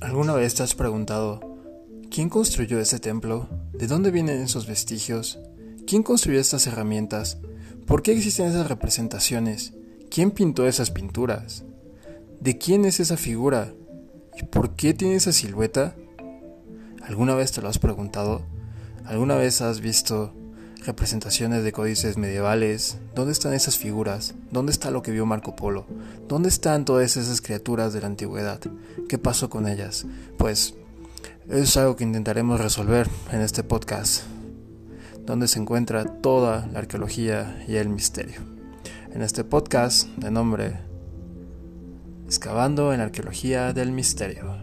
¿Alguna vez te has preguntado quién construyó ese templo? ¿De dónde vienen esos vestigios? ¿Quién construyó estas herramientas? ¿Por qué existen esas representaciones? ¿Quién pintó esas pinturas? ¿De quién es esa figura? ¿Y por qué tiene esa silueta? ¿Alguna vez te lo has preguntado? ¿Alguna vez has visto representaciones de códices medievales? ¿Dónde están esas figuras? ¿Dónde está lo que vio Marco Polo? ¿Dónde están todas esas criaturas de la antigüedad? ¿Qué pasó con ellas? Pues es algo que intentaremos resolver en este podcast, donde se encuentra toda la arqueología y el misterio. En este podcast de nombre Excavando en la arqueología del misterio.